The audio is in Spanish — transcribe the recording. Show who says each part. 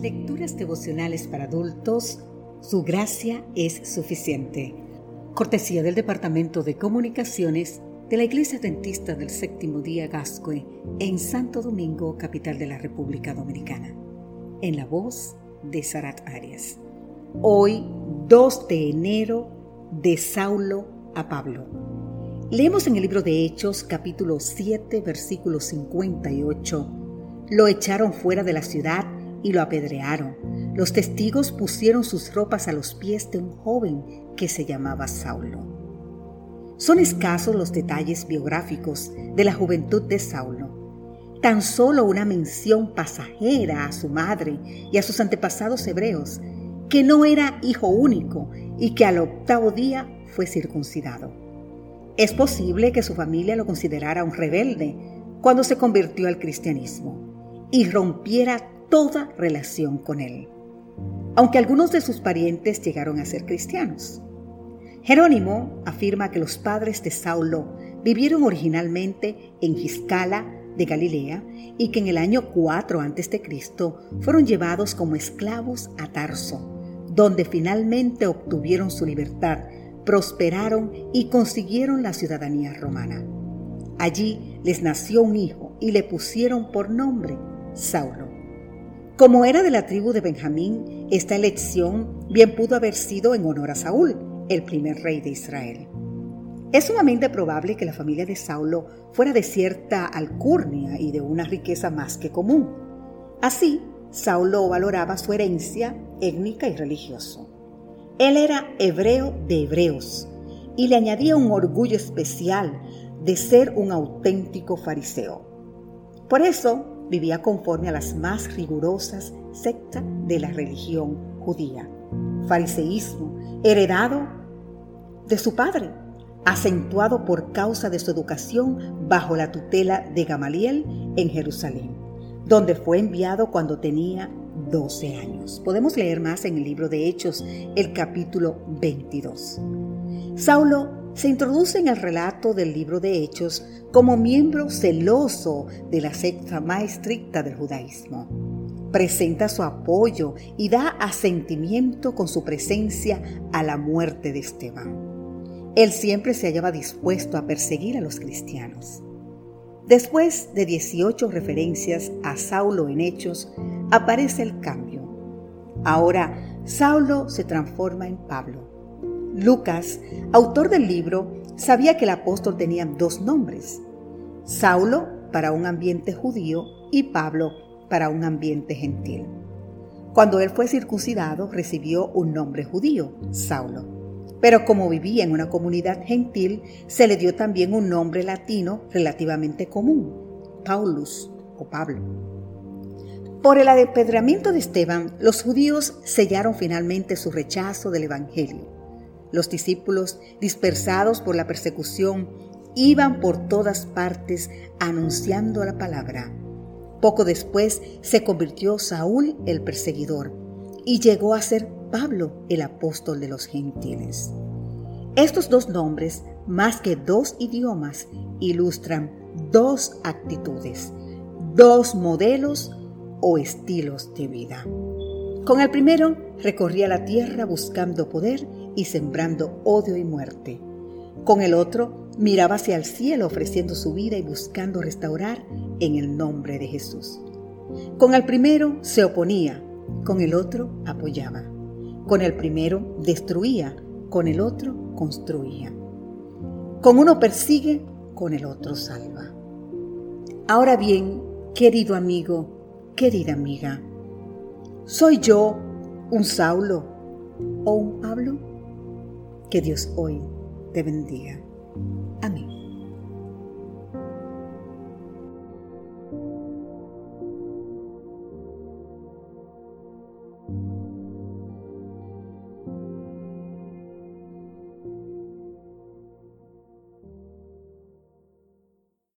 Speaker 1: Lecturas devocionales para adultos, su gracia es suficiente. Cortesía del Departamento de Comunicaciones de la Iglesia Dentista del Séptimo Día Gascue en Santo Domingo, capital de la República Dominicana. En la voz de Sarat Arias. Hoy, 2 de enero, de Saulo a Pablo. Leemos en el libro de Hechos, capítulo 7, versículo 58. Lo echaron fuera de la ciudad y lo apedrearon. Los testigos pusieron sus ropas a los pies de un joven que se llamaba Saulo. Son escasos los detalles biográficos de la juventud de Saulo. Tan solo una mención pasajera a su madre y a sus antepasados hebreos, que no era hijo único y que al octavo día fue circuncidado. Es posible que su familia lo considerara un rebelde cuando se convirtió al cristianismo y rompiera toda relación con él, aunque algunos de sus parientes llegaron a ser cristianos. Jerónimo afirma que los padres de Saulo vivieron originalmente en Giscala de Galilea y que en el año 4 a.C. fueron llevados como esclavos a Tarso, donde finalmente obtuvieron su libertad prosperaron y consiguieron la ciudadanía romana. Allí les nació un hijo y le pusieron por nombre Saulo. Como era de la tribu de Benjamín, esta elección bien pudo haber sido en honor a Saúl, el primer rey de Israel. Es sumamente probable que la familia de Saulo fuera de cierta alcurnia y de una riqueza más que común. Así, Saulo valoraba su herencia étnica y religiosa. Él era hebreo de hebreos y le añadía un orgullo especial de ser un auténtico fariseo. Por eso vivía conforme a las más rigurosas sectas de la religión judía. Fariseísmo heredado de su padre, acentuado por causa de su educación bajo la tutela de Gamaliel en Jerusalén, donde fue enviado cuando tenía 12 años. Podemos leer más en el libro de Hechos, el capítulo 22. Saulo se introduce en el relato del libro de Hechos como miembro celoso de la secta más estricta del judaísmo. Presenta su apoyo y da asentimiento con su presencia a la muerte de Esteban. Él siempre se hallaba dispuesto a perseguir a los cristianos. Después de 18 referencias a Saulo en Hechos, aparece el cambio. Ahora Saulo se transforma en Pablo. Lucas, autor del libro, sabía que el apóstol tenía dos nombres. Saulo para un ambiente judío y Pablo para un ambiente gentil. Cuando él fue circuncidado recibió un nombre judío, Saulo pero como vivía en una comunidad gentil, se le dio también un nombre latino relativamente común, Paulus o Pablo. Por el apedramiento de Esteban, los judíos sellaron finalmente su rechazo del Evangelio. Los discípulos, dispersados por la persecución, iban por todas partes anunciando la palabra. Poco después se convirtió Saúl el perseguidor y llegó a ser Pablo, el apóstol de los gentiles. Estos dos nombres, más que dos idiomas, ilustran dos actitudes, dos modelos o estilos de vida. Con el primero recorría la tierra buscando poder y sembrando odio y muerte. Con el otro miraba hacia el cielo ofreciendo su vida y buscando restaurar en el nombre de Jesús. Con el primero se oponía, con el otro apoyaba. Con el primero destruía, con el otro construía. Con uno persigue, con el otro salva. Ahora bien, querido amigo, querida amiga, ¿soy yo un Saulo o un Pablo? Que Dios hoy te bendiga. Amén.